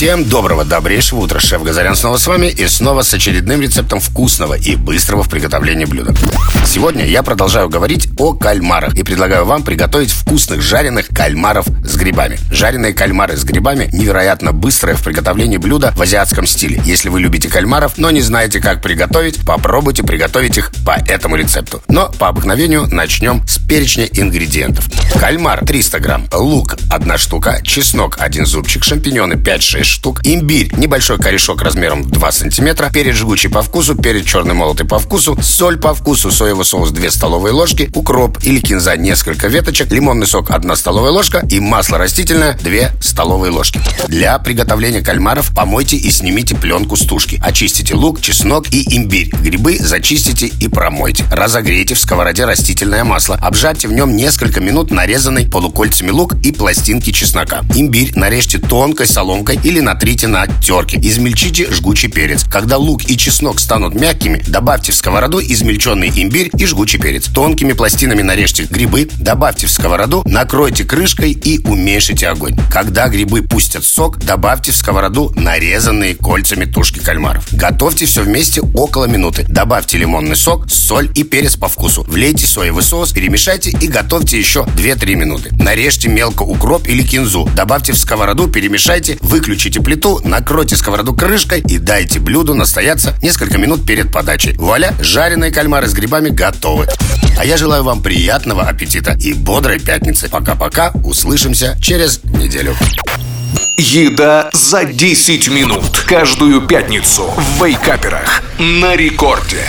Всем доброго, добрейшего утра. Шеф Газарян снова с вами и снова с очередным рецептом вкусного и быстрого в приготовлении блюда. Сегодня я продолжаю говорить о кальмарах и предлагаю вам приготовить вкусных жареных кальмаров с грибами. Жареные кальмары с грибами невероятно быстрое в приготовлении блюда в азиатском стиле. Если вы любите кальмаров, но не знаете, как приготовить, попробуйте приготовить их по этому рецепту. Но по обыкновению начнем с перечня ингредиентов. Кальмар 300 грамм, лук 1 штука, чеснок 1 зубчик, шампиньоны 5-6 штук, имбирь, небольшой корешок размером в 2 сантиметра, перец жгучий по вкусу, перец черный молотый по вкусу, соль по вкусу, соевый соус 2 столовые ложки, укроп или кинза несколько веточек, лимонный сок 1 столовая ложка и масло растительное 2 столовые ложки. Для приготовления кальмаров помойте и снимите пленку с тушки. Очистите лук, чеснок и имбирь. Грибы зачистите и промойте. Разогрейте в сковороде растительное масло. Обжарьте в нем несколько минут нарезанный полукольцами лук и пластинки чеснока. Имбирь нарежьте тонкой соломкой или натрите на терке. Измельчите жгучий перец. Когда лук и чеснок станут мягкими, добавьте в сковороду измельченный имбирь и жгучий перец. Тонкими пластинами нарежьте грибы, добавьте в сковороду, накройте крышкой и уменьшите огонь. Когда грибы пустят сок, добавьте в сковороду нарезанные кольцами тушки кальмаров. Готовьте все вместе около минуты. Добавьте лимонный сок, соль и перец по вкусу. Влейте соевый соус, перемешайте и готовьте еще 2-3 минуты. Нарежьте мелко укроп или кинзу. Добавьте в сковороду, перемешайте, Выключите плиту, накройте сковороду крышкой и дайте блюду настояться несколько минут перед подачей. Вуаля, жареные кальмары с грибами готовы. А я желаю вам приятного аппетита и бодрой пятницы. Пока-пока, услышимся через неделю. Еда за 10 минут. Каждую пятницу в Вейкаперах. На рекорде.